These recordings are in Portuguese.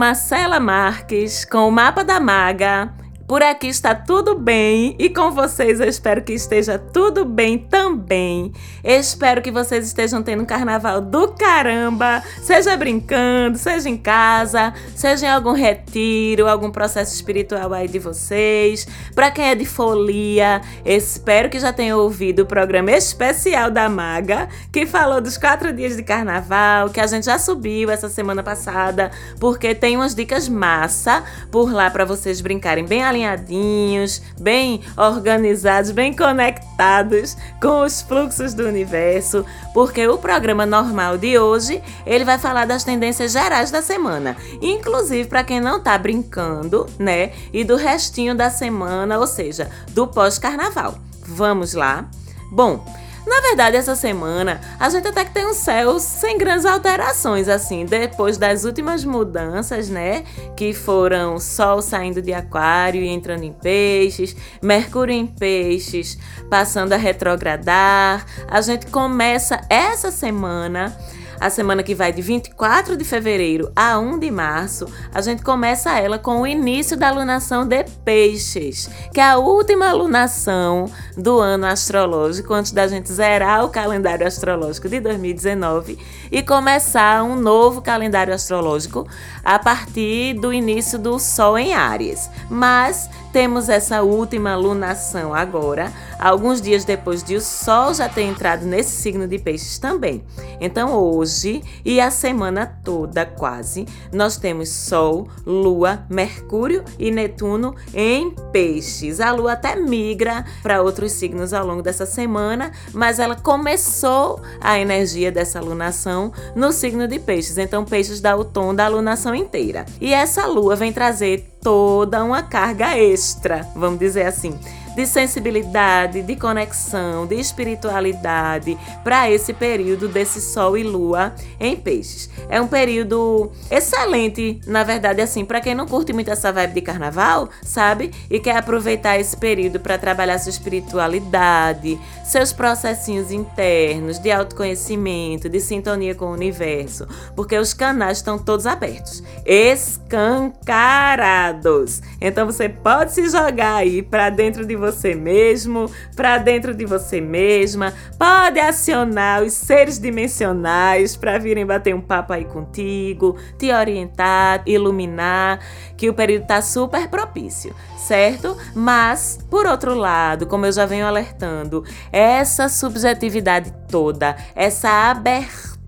Marcela Marques, com o Mapa da Maga por aqui está tudo bem e com vocês eu espero que esteja tudo bem também. Espero que vocês estejam tendo um carnaval do caramba, seja brincando, seja em casa, seja em algum retiro, algum processo espiritual aí de vocês. Para quem é de folia, espero que já tenha ouvido o programa especial da Maga, que falou dos quatro dias de carnaval, que a gente já subiu essa semana passada, porque tem umas dicas massa por lá para vocês brincarem bem alinhados alinhadinhos, bem organizados, bem conectados com os fluxos do universo, porque o programa normal de hoje, ele vai falar das tendências gerais da semana, inclusive para quem não tá brincando, né? E do restinho da semana, ou seja, do pós-carnaval. Vamos lá? Bom, na verdade, essa semana a gente até que tem um céu sem grandes alterações, assim, depois das últimas mudanças, né? Que foram Sol saindo de Aquário e entrando em Peixes, Mercúrio em Peixes passando a retrogradar. A gente começa essa semana a semana que vai de 24 de fevereiro a 1 de março, a gente começa ela com o início da alunação de Peixes, que é a última alunação do ano astrológico, antes da gente zerar o calendário astrológico de 2019 e começar um novo calendário astrológico a partir do início do Sol em Áries. Mas temos essa última lunação agora, alguns dias depois de o Sol já ter entrado nesse signo de Peixes também. Então, hoje e a semana toda, quase, nós temos Sol, Lua, Mercúrio e Netuno em Peixes. A Lua até migra para outros signos ao longo dessa semana, mas ela começou a energia dessa lunação no signo de Peixes. Então, Peixes dá o tom da lunação inteira. E essa Lua vem trazer toda uma carga extra, vamos dizer assim, de sensibilidade, de conexão, de espiritualidade para esse período desse Sol e Lua em Peixes. É um período excelente, na verdade, assim, para quem não curte muito essa vibe de carnaval, sabe? E quer aproveitar esse período para trabalhar sua espiritualidade, seus processinhos internos de autoconhecimento, de sintonia com o universo, porque os canais estão todos abertos, escancarados. Então você pode se jogar aí para dentro de você mesmo, para dentro de você mesma, pode acionar os seres dimensionais para virem bater um papo aí contigo, te orientar, iluminar, que o período está super propício certo? Mas, por outro lado, como eu já venho alertando, essa subjetividade toda, essa abertura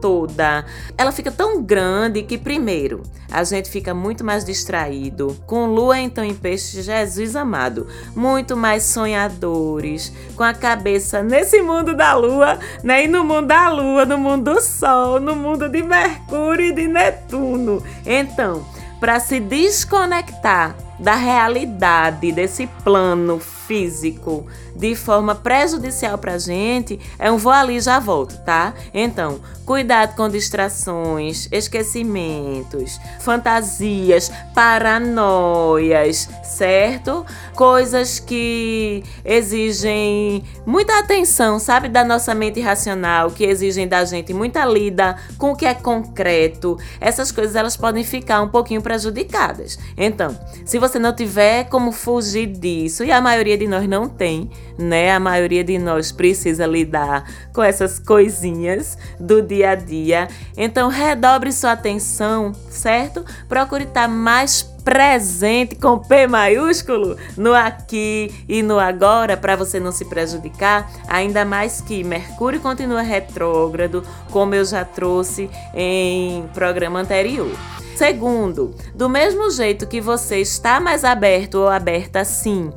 toda, ela fica tão grande que, primeiro, a gente fica muito mais distraído. Com lua então em peixe, Jesus amado, muito mais sonhadores, com a cabeça nesse mundo da lua, né? E no mundo da lua, no mundo do sol, no mundo de Mercúrio e de Netuno. Então, para se desconectar da realidade desse plano físico de forma prejudicial para a gente, é um vou ali já volto, tá? Então, cuidado com distrações, esquecimentos, fantasias, paranoias, certo? Coisas que exigem muita atenção, sabe, da nossa mente racional, que exigem da gente muita lida com o que é concreto. Essas coisas elas podem ficar um pouquinho prejudicadas. Então, se você não tiver como fugir disso, e a maioria de nós não tem, né? A maioria de nós precisa lidar com essas coisinhas do dia a dia. Então, redobre sua atenção, certo? Procure estar mais presente com P maiúsculo no aqui e no agora para você não se prejudicar, ainda mais que Mercúrio continua retrógrado, como eu já trouxe em programa anterior. Segundo, do mesmo jeito que você está mais aberto ou aberta sim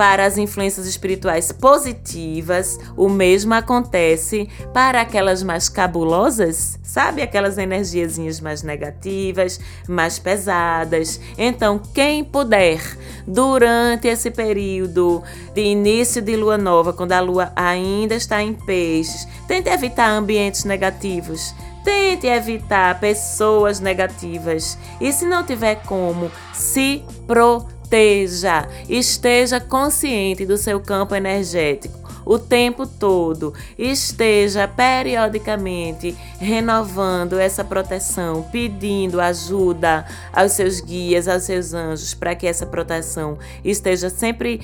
para as influências espirituais positivas, o mesmo acontece para aquelas mais cabulosas, sabe? Aquelas energiazinhas mais negativas, mais pesadas. Então, quem puder, durante esse período de início de lua nova, quando a lua ainda está em peixes, tente evitar ambientes negativos Tente evitar pessoas negativas e, se não tiver como, se proteja. Esteja consciente do seu campo energético. o tempo todo. Esteja periodicamente renovando essa proteção, pedindo ajuda aos seus guias, aos seus anjos, para que essa proteção esteja sempre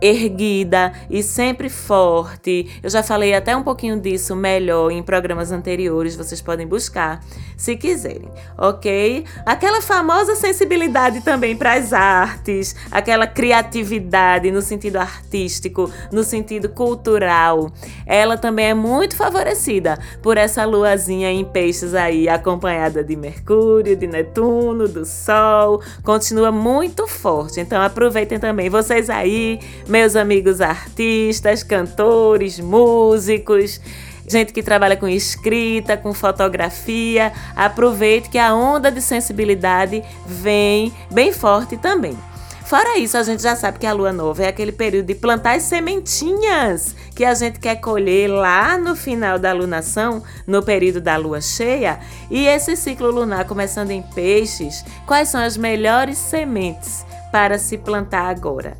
erguida e sempre forte. Eu já falei até um pouquinho disso melhor em programas anteriores, vocês podem buscar se quiserem, ok? Aquela famosa sensibilidade também para as artes, aquela criatividade no sentido artístico, no sentido cultural, ela também é muito favorecida por essa luazinha em peixes aí, acompanhada de Mercúrio, de Netuno, do Sol, continua muito forte. Então aproveitem também vocês aí meus amigos artistas, cantores, músicos, gente que trabalha com escrita, com fotografia, aproveite que a onda de sensibilidade vem bem forte também. Fora isso, a gente já sabe que a lua nova é aquele período de plantar as sementinhas que a gente quer colher lá no final da lunação, no período da lua cheia. E esse ciclo lunar começando em peixes, quais são as melhores sementes para se plantar agora?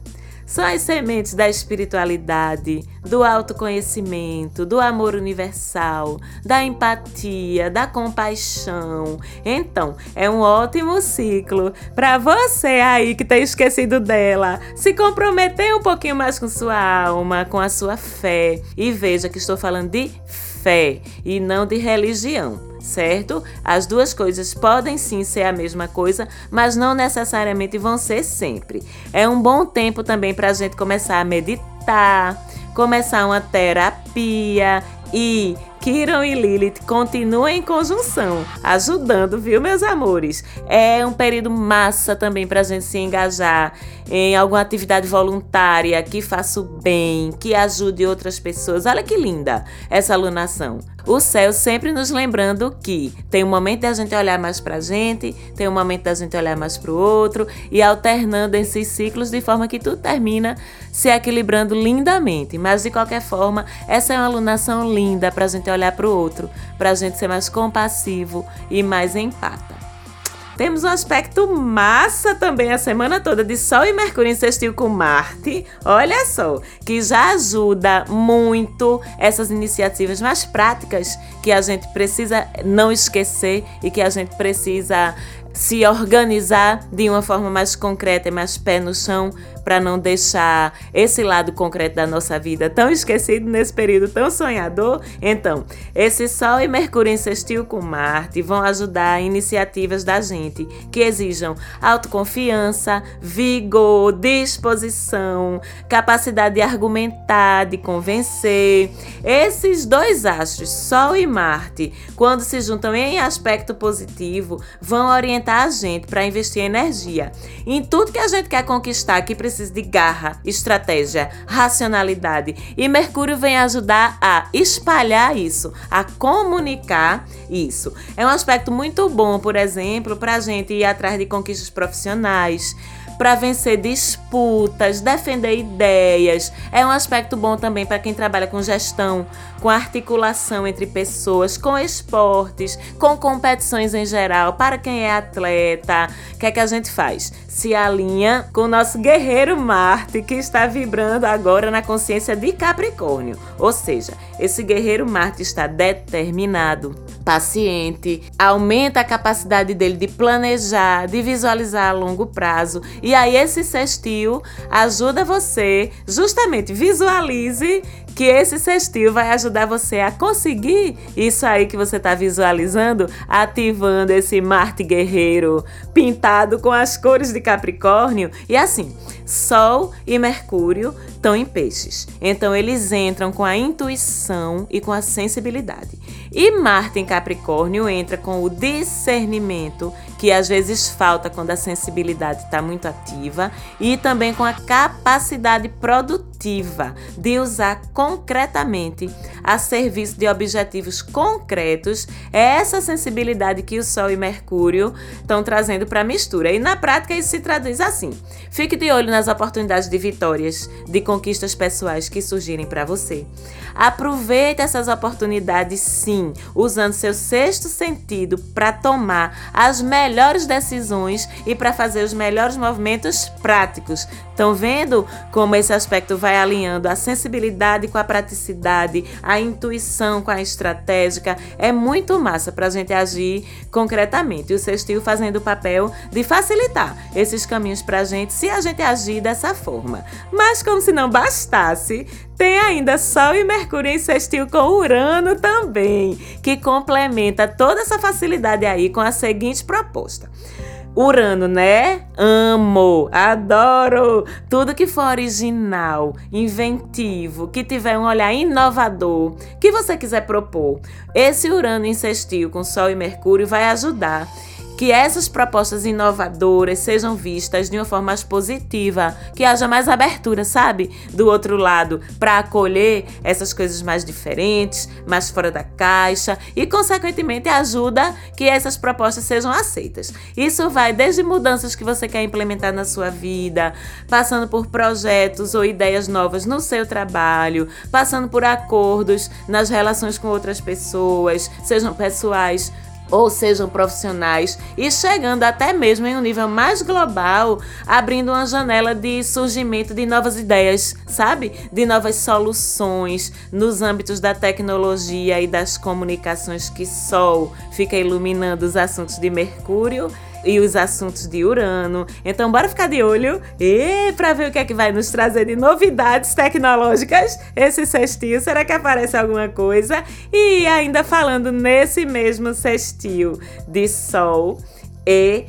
São as sementes da espiritualidade, do autoconhecimento, do amor universal, da empatia, da compaixão. Então, é um ótimo ciclo para você aí que tem esquecido dela se comprometer um pouquinho mais com sua alma, com a sua fé. E veja que estou falando de fé e não de religião certo? As duas coisas podem sim ser a mesma coisa, mas não necessariamente vão ser sempre. É um bom tempo também para a gente começar a meditar, começar uma terapia e Kiron e Lilith continuam em conjunção, ajudando, viu, meus amores? É um período massa também para a gente se engajar em alguma atividade voluntária que faça o bem, que ajude outras pessoas. Olha que linda essa alunação. O céu sempre nos lembrando que tem um momento da gente olhar mais para a gente, tem um momento da gente olhar mais para o outro e alternando esses ciclos de forma que tudo termina se equilibrando lindamente. Mas de qualquer forma, essa é uma alunação linda para a gente olhar para o outro, para a gente ser mais compassivo e mais empata. Temos um aspecto massa também a semana toda de Sol e Mercúrio em sextil com Marte. Olha só, que já ajuda muito essas iniciativas mais práticas que a gente precisa não esquecer e que a gente precisa se organizar de uma forma mais concreta e mais pé no chão para não deixar esse lado concreto da nossa vida tão esquecido nesse período tão sonhador. Então, esse Sol e Mercúrio sextil com Marte vão ajudar iniciativas da gente que exijam autoconfiança, vigor, disposição, capacidade de argumentar, de convencer. Esses dois astros, Sol e Marte, quando se juntam em aspecto positivo, vão orientar a gente para investir energia em tudo que a gente quer conquistar que precisa de garra, estratégia, racionalidade. E Mercúrio vem ajudar a espalhar isso, a comunicar isso. É um aspecto muito bom, por exemplo, para a gente ir atrás de conquistas profissionais para vencer disputas, defender ideias. É um aspecto bom também para quem trabalha com gestão, com articulação entre pessoas, com esportes, com competições em geral. Para quem é atleta, o que é que a gente faz? Se alinha com o nosso guerreiro Marte, que está vibrando agora na consciência de Capricórnio. Ou seja, esse guerreiro Marte está determinado paciente, aumenta a capacidade dele de planejar, de visualizar a longo prazo. E aí esse sextil ajuda você, justamente visualize que esse sextil vai ajudar você a conseguir isso aí que você está visualizando, ativando esse Marte guerreiro pintado com as cores de Capricórnio. E assim, Sol e Mercúrio estão em peixes. Então eles entram com a intuição e com a sensibilidade. E Marte em Capricórnio entra com o discernimento, que às vezes falta quando a sensibilidade está muito ativa, e também com a capacidade produtiva de usar concretamente a serviço de objetivos concretos. É essa sensibilidade que o Sol e Mercúrio estão trazendo para a mistura. E na prática isso se traduz assim: fique de olho nas oportunidades de vitórias, de conquistas pessoais que surgirem para você. Aproveite essas oportunidades sim, usando seu sexto sentido para tomar as melhores melhores decisões e para fazer os melhores movimentos práticos. Estão vendo como esse aspecto vai alinhando a sensibilidade com a praticidade, a intuição com a estratégica? É muito massa para a gente agir concretamente. E o sextil fazendo o papel de facilitar esses caminhos para a gente se a gente agir dessa forma. Mas como se não bastasse, tem ainda Sol e Mercúrio em sextil com Urano também, que complementa toda essa facilidade aí com a seguinte proposta. Urano, né? Amo, adoro tudo que for original, inventivo, que tiver um olhar inovador, que você quiser propor. Esse Urano em sextil com Sol e Mercúrio vai ajudar que essas propostas inovadoras sejam vistas de uma forma mais positiva, que haja mais abertura, sabe? Do outro lado, para acolher essas coisas mais diferentes, mais fora da caixa e, consequentemente, ajuda que essas propostas sejam aceitas. Isso vai desde mudanças que você quer implementar na sua vida, passando por projetos ou ideias novas no seu trabalho, passando por acordos nas relações com outras pessoas, sejam pessoais ou sejam profissionais, e chegando até mesmo em um nível mais global, abrindo uma janela de surgimento de novas ideias, sabe? De novas soluções nos âmbitos da tecnologia e das comunicações que Sol fica iluminando os assuntos de Mercúrio e os assuntos de Urano. Então, bora ficar de olho e para ver o que é que vai nos trazer de novidades tecnológicas esse sextil. Será que aparece alguma coisa? E ainda falando nesse mesmo sextil de Sol e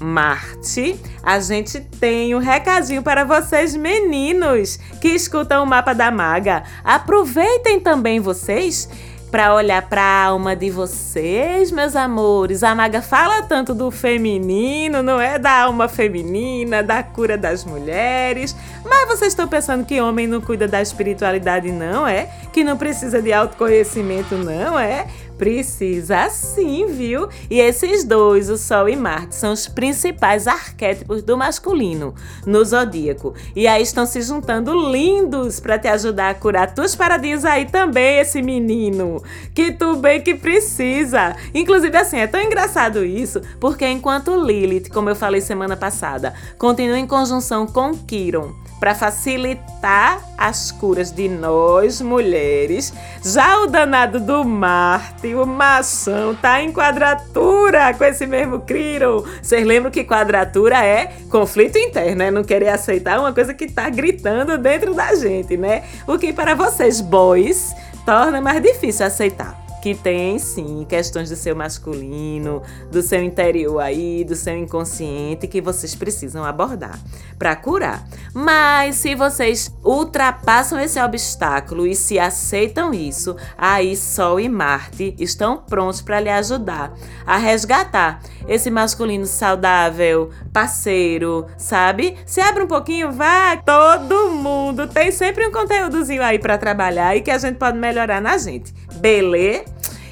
Marte, a gente tem um recadinho para vocês meninos que escutam o mapa da maga. Aproveitem também vocês para olhar para a alma de vocês, meus amores. A maga fala tanto do feminino, não é da alma feminina, da cura das mulheres. Mas vocês estão pensando que homem não cuida da espiritualidade, não é? Que não precisa de autoconhecimento, não é? Precisa sim, viu? E esses dois, o Sol e Marte, são os principais arquétipos do masculino no zodíaco. E aí estão se juntando lindos para te ajudar a curar tuas paradinhas aí também, esse menino. Que tu bem que precisa. Inclusive, assim, é tão engraçado isso, porque enquanto Lilith, como eu falei semana passada, continua em conjunção com Quiron para facilitar as curas de nós mulheres. Já o danado do Marte, o maçã, tá em quadratura com esse mesmo Quirón. Vocês lembram que quadratura é conflito interno, é não querer aceitar uma coisa que tá gritando dentro da gente, né? O que para vocês, boys, torna mais difícil aceitar que tem sim questões do seu masculino, do seu interior aí, do seu inconsciente que vocês precisam abordar para curar. Mas se vocês ultrapassam esse obstáculo e se aceitam isso, aí Sol e Marte estão prontos para lhe ajudar a resgatar esse masculino saudável, parceiro, sabe? Se abre um pouquinho, vai. Todo mundo tem sempre um conteúdozinho aí para trabalhar e que a gente pode melhorar na gente. Beleza?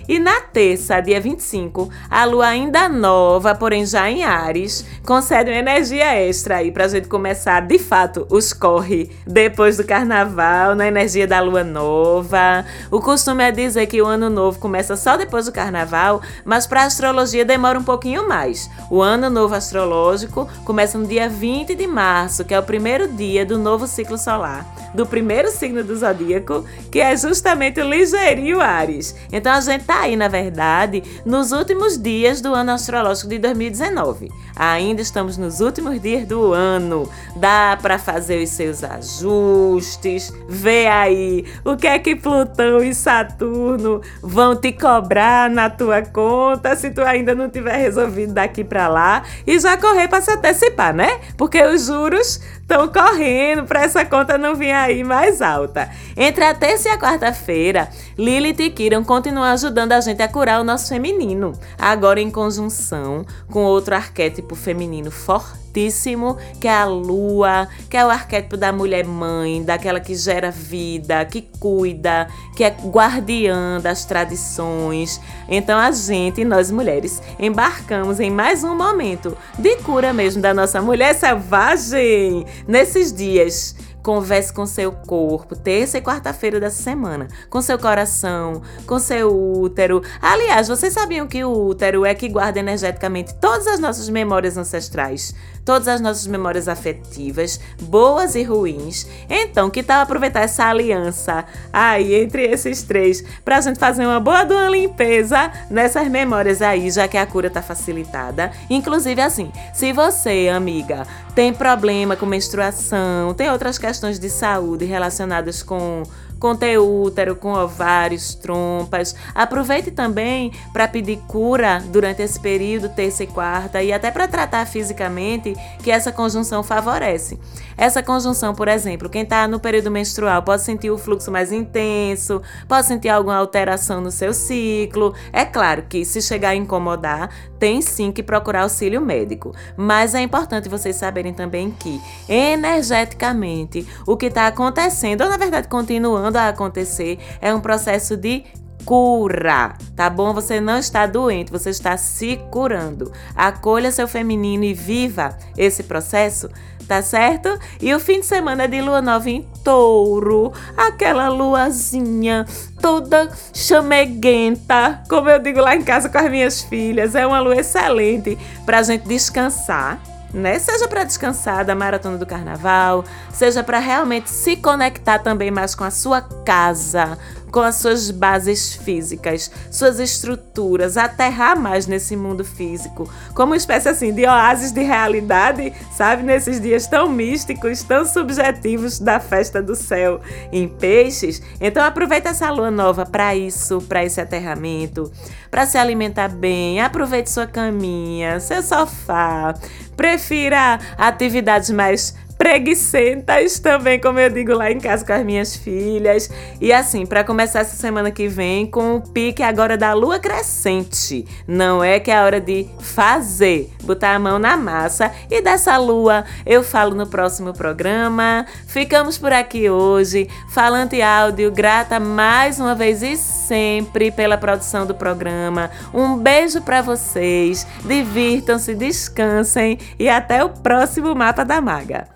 E na terça, dia 25, a lua ainda nova, porém já em Ares, concede uma energia extra aí pra gente começar de fato os corre depois do carnaval, na energia da lua nova. O costume é dizer que o ano novo começa só depois do carnaval, mas para astrologia demora um pouquinho mais. O ano novo astrológico começa no dia 20 de março, que é o primeiro dia do novo ciclo solar, do primeiro signo do zodíaco, que é justamente o ligeirinho Ares. Então a gente tá aí, na verdade, nos últimos dias do ano astrológico de 2019. Ainda estamos nos últimos dias do ano. Dá para fazer os seus ajustes, ver aí o que é que Plutão e Saturno vão te cobrar na tua conta se tu ainda não tiver resolvido daqui para lá e já correr para se antecipar, né? Porque os juros estão correndo para essa conta não vir aí mais alta. Entre a terça e a quarta-feira, Lilith e Kiran continuam ajudando a gente a curar o nosso feminino, agora em conjunção com outro arquétipo feminino forte fortíssimo, que é a lua, que é o arquétipo da mulher mãe, daquela que gera vida, que cuida, que é guardiã das tradições. Então a gente, nós mulheres, embarcamos em mais um momento de cura mesmo da nossa mulher selvagem nesses dias Converse com seu corpo, terça e quarta-feira dessa semana, com seu coração, com seu útero. Aliás, vocês sabiam que o útero é que guarda energeticamente todas as nossas memórias ancestrais, todas as nossas memórias afetivas, boas e ruins. Então, que tal aproveitar essa aliança aí entre esses três pra gente fazer uma boa de limpeza nessas memórias aí, já que a cura tá facilitada. Inclusive assim, se você, amiga, tem problema com menstruação, tem outras questões de saúde relacionadas com com útero, com ovários, trompas. Aproveite também para pedir cura durante esse período, terça e quarta, e até para tratar fisicamente que essa conjunção favorece. Essa conjunção, por exemplo, quem está no período menstrual pode sentir o fluxo mais intenso, pode sentir alguma alteração no seu ciclo. É claro que se chegar a incomodar, tem sim que procurar auxílio médico. Mas é importante vocês saberem também que, energeticamente, o que está acontecendo, ou na verdade continuando a acontecer, é um processo de cura, tá bom? Você não está doente, você está se curando. Acolha seu feminino e viva esse processo, tá certo? E o fim de semana de lua nova em touro, aquela luazinha toda chameguenta, como eu digo lá em casa com as minhas filhas, é uma lua excelente pra gente descansar né? Seja para descansar da maratona do carnaval, seja para realmente se conectar também mais com a sua casa, com as suas bases físicas, suas estruturas, aterrar mais nesse mundo físico, como uma espécie assim de oásis de realidade, sabe? Nesses dias tão místicos, tão subjetivos da festa do céu em peixes. Então aproveita essa lua nova para isso, para esse aterramento, para se alimentar bem. Aproveite sua caminha, seu sofá. Prefira atividades mais preguiçentas também, como eu digo lá em casa com as minhas filhas. E assim, para começar essa semana que vem com o pique agora da lua crescente. Não é que é a hora de fazer, botar a mão na massa. E dessa lua eu falo no próximo programa. Ficamos por aqui hoje. Falante Áudio, grata mais uma vez e sempre pela produção do programa. Um beijo para vocês. Divirtam-se, descansem e até o próximo Mapa da Maga.